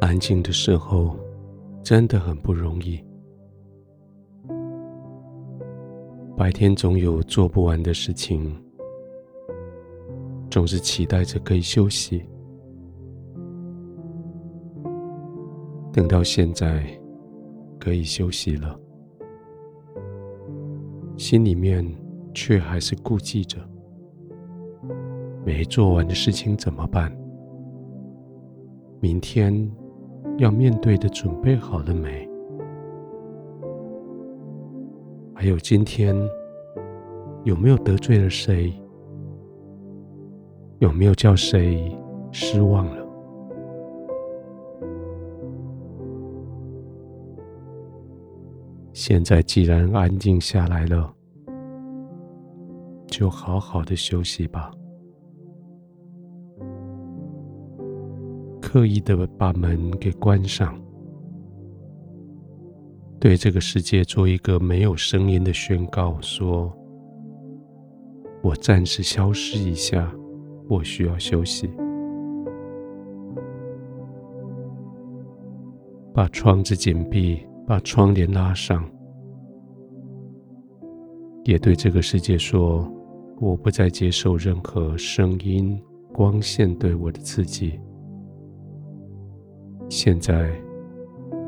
安静的时候真的很不容易。白天总有做不完的事情，总是期待着可以休息。等到现在可以休息了，心里面却还是顾忌着没做完的事情怎么办？明天要面对的准备好了没？还有今天有没有得罪了谁？有没有叫谁失望了？现在既然安静下来了，就好好的休息吧。刻意的把门给关上，对这个世界做一个没有声音的宣告：说，我暂时消失一下，我需要休息。把窗子紧闭，把窗帘拉上。也对这个世界说：“我不再接受任何声音、光线对我的刺激。现在，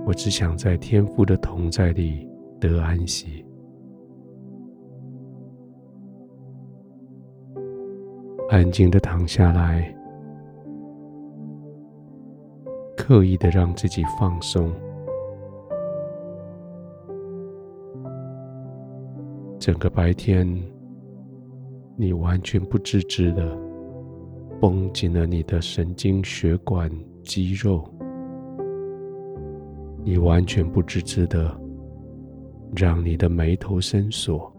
我只想在天父的同在里得安息，安静的躺下来，刻意的让自己放松。”整个白天，你完全不自知的绷紧了你的神经、血管、肌肉；你完全不自知的让你的眉头深锁；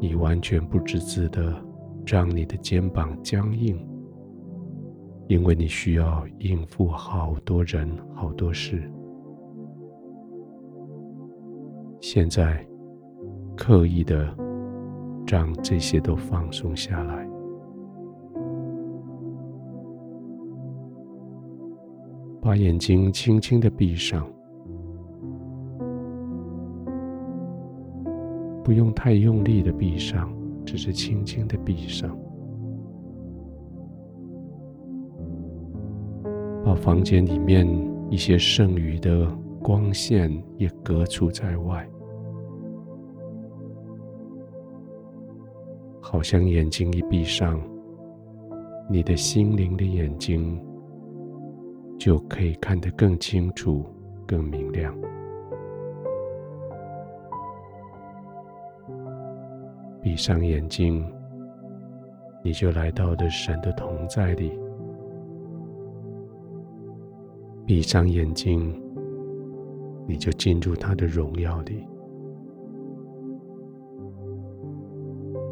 你完全不自知的让你的肩膀僵硬，因为你需要应付好多人、好多事。现在。刻意的让这些都放松下来，把眼睛轻轻的闭上，不用太用力的闭上，只是轻轻的闭上，把房间里面一些剩余的光线也隔除在外。好像眼睛一闭上，你的心灵的眼睛就可以看得更清楚、更明亮。闭上眼睛，你就来到了神的同在里。闭上眼睛，你就进入他的荣耀里。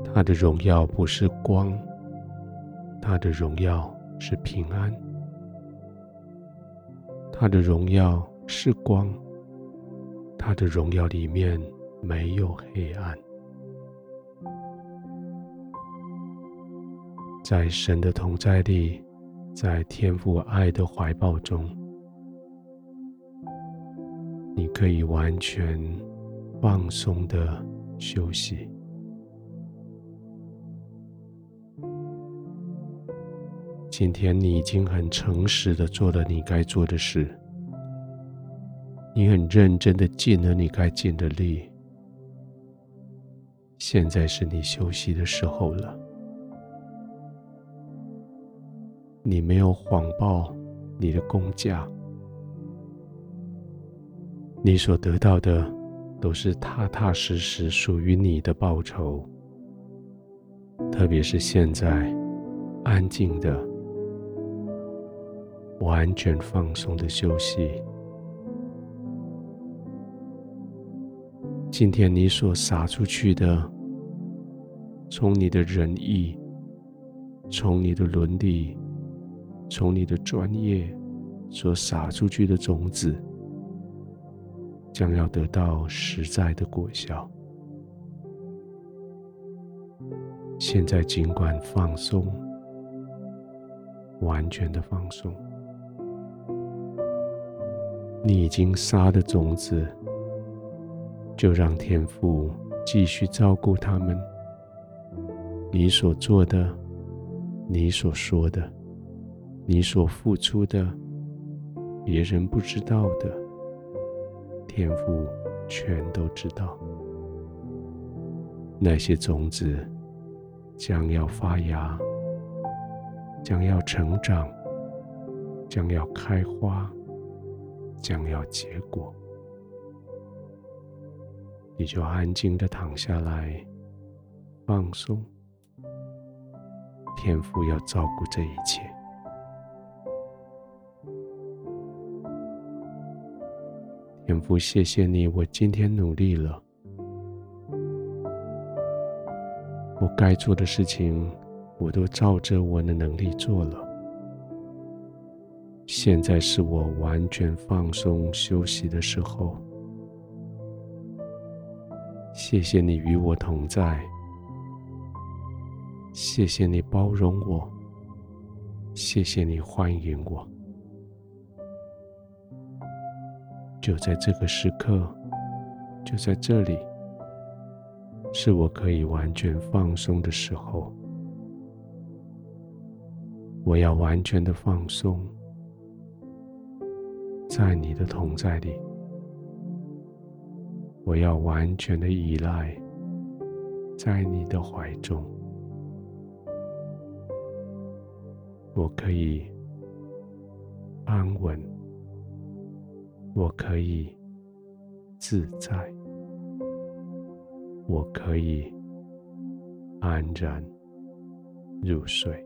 他的荣耀不是光，他的荣耀是平安。他的荣耀是光，他的荣耀里面没有黑暗。在神的同在里，在天父爱的怀抱中，你可以完全放松的休息。今天你已经很诚实的做了你该做的事，你很认真的尽了你该尽的力。现在是你休息的时候了。你没有谎报你的工价，你所得到的都是踏踏实实属于你的报酬。特别是现在，安静的。完全放松的休息。今天你所撒出去的，从你的仁义，从你的伦理，从你的专业所撒出去的种子，将要得到实在的果效。现在尽管放松，完全的放松。你已经撒的种子，就让天父继续照顾他们。你所做的，你所说的，你所付出的，别人不知道的，天父全都知道。那些种子将要发芽，将要成长，将要开花。将要结果，你就安静的躺下来，放松。天父要照顾这一切。天父，谢谢你，我今天努力了，我该做的事情，我都照着我的能力做了。现在是我完全放松休息的时候。谢谢你与我同在，谢谢你包容我，谢谢你欢迎我。就在这个时刻，就在这里，是我可以完全放松的时候。我要完全的放松。在你的同在里，我要完全的依赖在你的怀中。我可以安稳，我可以自在，我可以安然入睡。